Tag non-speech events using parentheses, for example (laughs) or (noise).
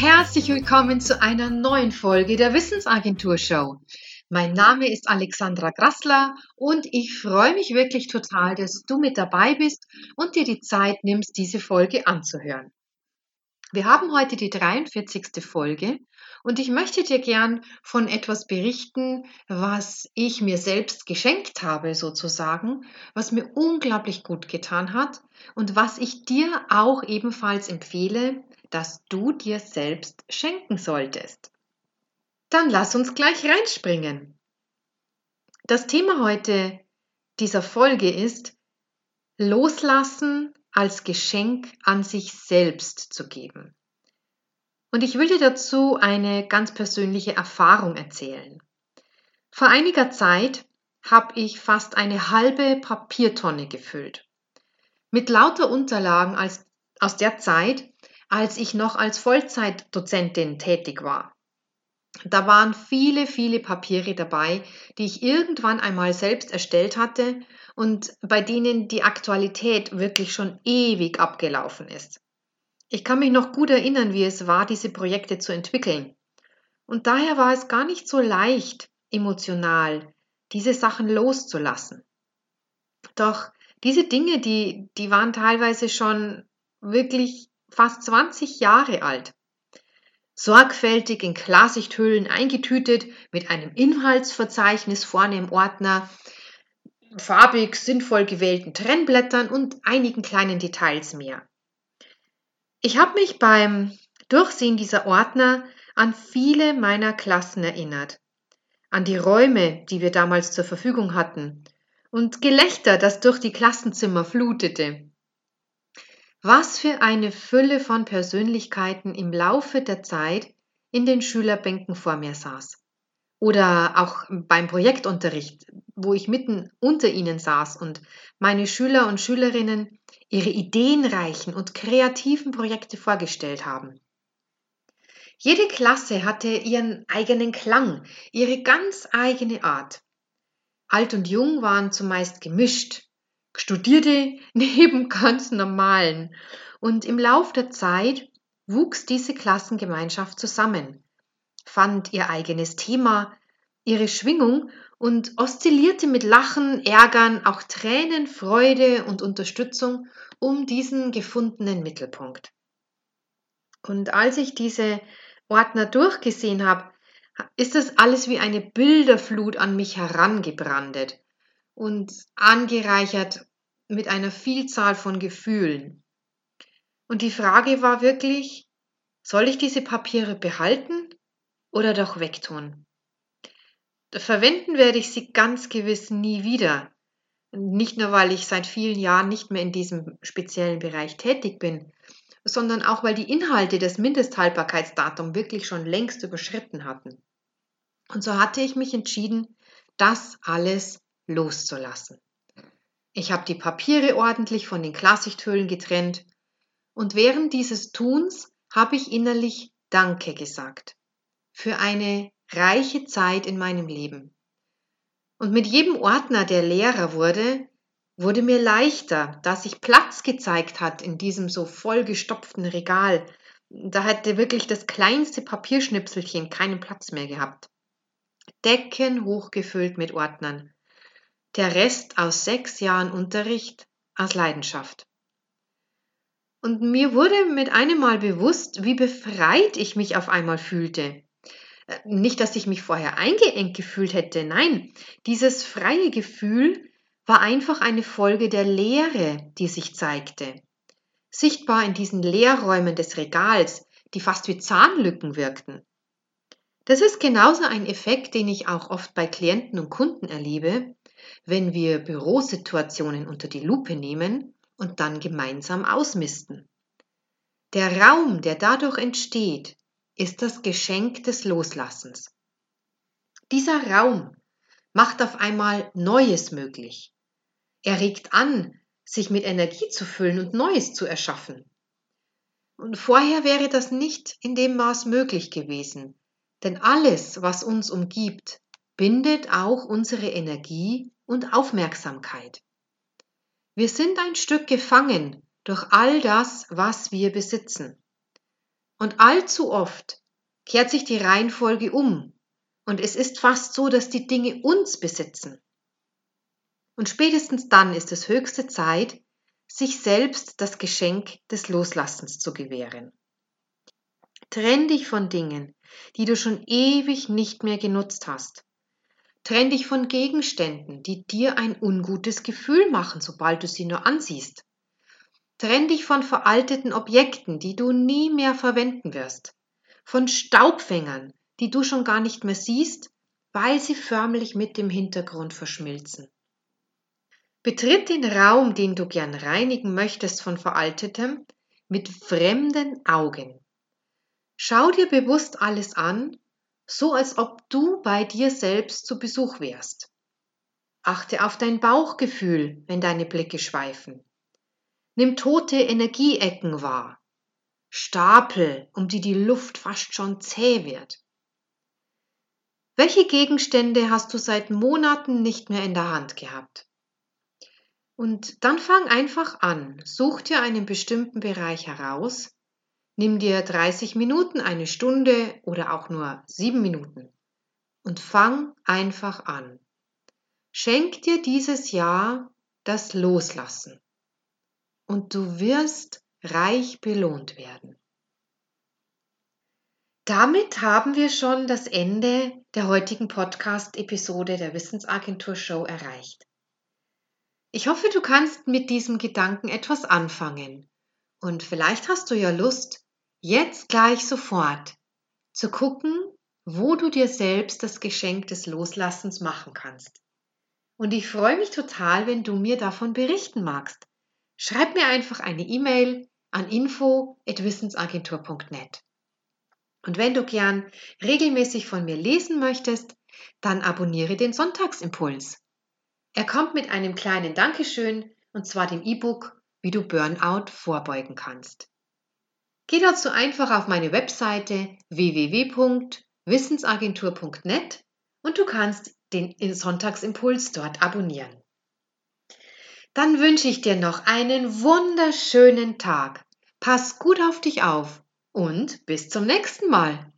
herzlich willkommen zu einer neuen Folge der Wissensagentur Show. Mein Name ist Alexandra Grassler und ich freue mich wirklich total, dass du mit dabei bist und dir die Zeit nimmst, diese Folge anzuhören. Wir haben heute die 43. Folge und ich möchte dir gern von etwas berichten, was ich mir selbst geschenkt habe sozusagen, was mir unglaublich gut getan hat und was ich dir auch ebenfalls empfehle, dass du dir selbst schenken solltest. Dann lass uns gleich reinspringen. Das Thema heute dieser Folge ist Loslassen als Geschenk an sich selbst zu geben. Und ich will dir dazu eine ganz persönliche Erfahrung erzählen. Vor einiger Zeit habe ich fast eine halbe Papiertonne gefüllt. Mit lauter Unterlagen als, aus der Zeit, als ich noch als Vollzeitdozentin tätig war. Da waren viele, viele Papiere dabei, die ich irgendwann einmal selbst erstellt hatte und bei denen die Aktualität wirklich schon ewig abgelaufen ist. Ich kann mich noch gut erinnern, wie es war, diese Projekte zu entwickeln. Und daher war es gar nicht so leicht, emotional, diese Sachen loszulassen. Doch diese Dinge, die, die waren teilweise schon wirklich fast 20 Jahre alt. Sorgfältig in Klarsichthüllen eingetütet, mit einem Inhaltsverzeichnis vorne im Ordner, farbig sinnvoll gewählten Trennblättern und einigen kleinen Details mehr. Ich habe mich beim Durchsehen dieser Ordner an viele meiner Klassen erinnert, an die Räume, die wir damals zur Verfügung hatten, und Gelächter, das durch die Klassenzimmer flutete. Was für eine Fülle von Persönlichkeiten im Laufe der Zeit in den Schülerbänken vor mir saß. Oder auch beim Projektunterricht, wo ich mitten unter ihnen saß und meine Schüler und Schülerinnen ihre ideenreichen und kreativen Projekte vorgestellt haben. Jede Klasse hatte ihren eigenen Klang, ihre ganz eigene Art. Alt und Jung waren zumeist gemischt, Studierte (laughs) neben ganz normalen. Und im Lauf der Zeit wuchs diese Klassengemeinschaft zusammen, fand ihr eigenes Thema, ihre Schwingung und oszillierte mit Lachen, Ärgern, auch Tränen, Freude und Unterstützung um diesen gefundenen Mittelpunkt. Und als ich diese Ordner durchgesehen habe, ist das alles wie eine Bilderflut an mich herangebrandet und angereichert mit einer Vielzahl von Gefühlen. Und die Frage war wirklich, soll ich diese Papiere behalten oder doch wegtun? Verwenden werde ich sie ganz gewiss nie wieder. Nicht nur, weil ich seit vielen Jahren nicht mehr in diesem speziellen Bereich tätig bin, sondern auch, weil die Inhalte des Mindesthaltbarkeitsdatums wirklich schon längst überschritten hatten. Und so hatte ich mich entschieden, das alles loszulassen. Ich habe die Papiere ordentlich von den Klarsichthüllen getrennt und während dieses Tuns habe ich innerlich Danke gesagt für eine reiche Zeit in meinem Leben. Und mit jedem Ordner, der leerer wurde, wurde mir leichter, da sich Platz gezeigt hat in diesem so vollgestopften Regal. Da hätte wirklich das kleinste Papierschnipselchen keinen Platz mehr gehabt. Decken hochgefüllt mit Ordnern. Der Rest aus sechs Jahren Unterricht aus Leidenschaft. Und mir wurde mit einem Mal bewusst, wie befreit ich mich auf einmal fühlte. Äh, nicht, dass ich mich vorher eingeengt gefühlt hätte, nein, dieses freie Gefühl war einfach eine Folge der Leere, die sich zeigte. Sichtbar in diesen Leerräumen des Regals, die fast wie Zahnlücken wirkten. Das ist genauso ein Effekt, den ich auch oft bei Klienten und Kunden erlebe, wenn wir Bürosituationen unter die Lupe nehmen und dann gemeinsam ausmisten. Der Raum, der dadurch entsteht, ist das Geschenk des Loslassens. Dieser Raum macht auf einmal Neues möglich. Er regt an, sich mit Energie zu füllen und Neues zu erschaffen. Und vorher wäre das nicht in dem Maß möglich gewesen, denn alles, was uns umgibt, bindet auch unsere Energie und Aufmerksamkeit. Wir sind ein Stück gefangen durch all das, was wir besitzen. Und allzu oft kehrt sich die Reihenfolge um und es ist fast so, dass die Dinge uns besitzen. Und spätestens dann ist es höchste Zeit, sich selbst das Geschenk des Loslassens zu gewähren. Trenn dich von Dingen, die du schon ewig nicht mehr genutzt hast. Trenn dich von Gegenständen, die dir ein ungutes Gefühl machen, sobald du sie nur ansiehst. Trenn dich von veralteten Objekten, die du nie mehr verwenden wirst. Von Staubfängern, die du schon gar nicht mehr siehst, weil sie förmlich mit dem Hintergrund verschmilzen. Betritt den Raum, den du gern reinigen möchtest von Veraltetem, mit fremden Augen. Schau dir bewusst alles an, so als ob du bei dir selbst zu Besuch wärst. Achte auf dein Bauchgefühl, wenn deine Blicke schweifen. Nimm tote Energieecken wahr. Stapel, um die die Luft fast schon zäh wird. Welche Gegenstände hast du seit Monaten nicht mehr in der Hand gehabt? Und dann fang einfach an. Such dir einen bestimmten Bereich heraus. Nimm dir 30 Minuten, eine Stunde oder auch nur sieben Minuten und fang einfach an. Schenk dir dieses Jahr das Loslassen und du wirst reich belohnt werden. Damit haben wir schon das Ende der heutigen Podcast-Episode der Wissensagentur Show erreicht. Ich hoffe, du kannst mit diesem Gedanken etwas anfangen. Und vielleicht hast du ja Lust, jetzt gleich sofort zu gucken, wo du dir selbst das Geschenk des Loslassens machen kannst. Und ich freue mich total, wenn du mir davon berichten magst. Schreib mir einfach eine E-Mail an info@wissensagentur.net. Und wenn du gern regelmäßig von mir lesen möchtest, dann abonniere den Sonntagsimpuls. Er kommt mit einem kleinen Dankeschön, und zwar dem E-Book, wie du Burnout vorbeugen kannst. Geh dazu einfach auf meine Webseite www.wissensagentur.net und du kannst den Sonntagsimpuls dort abonnieren. Dann wünsche ich dir noch einen wunderschönen Tag. Pass gut auf dich auf und bis zum nächsten Mal.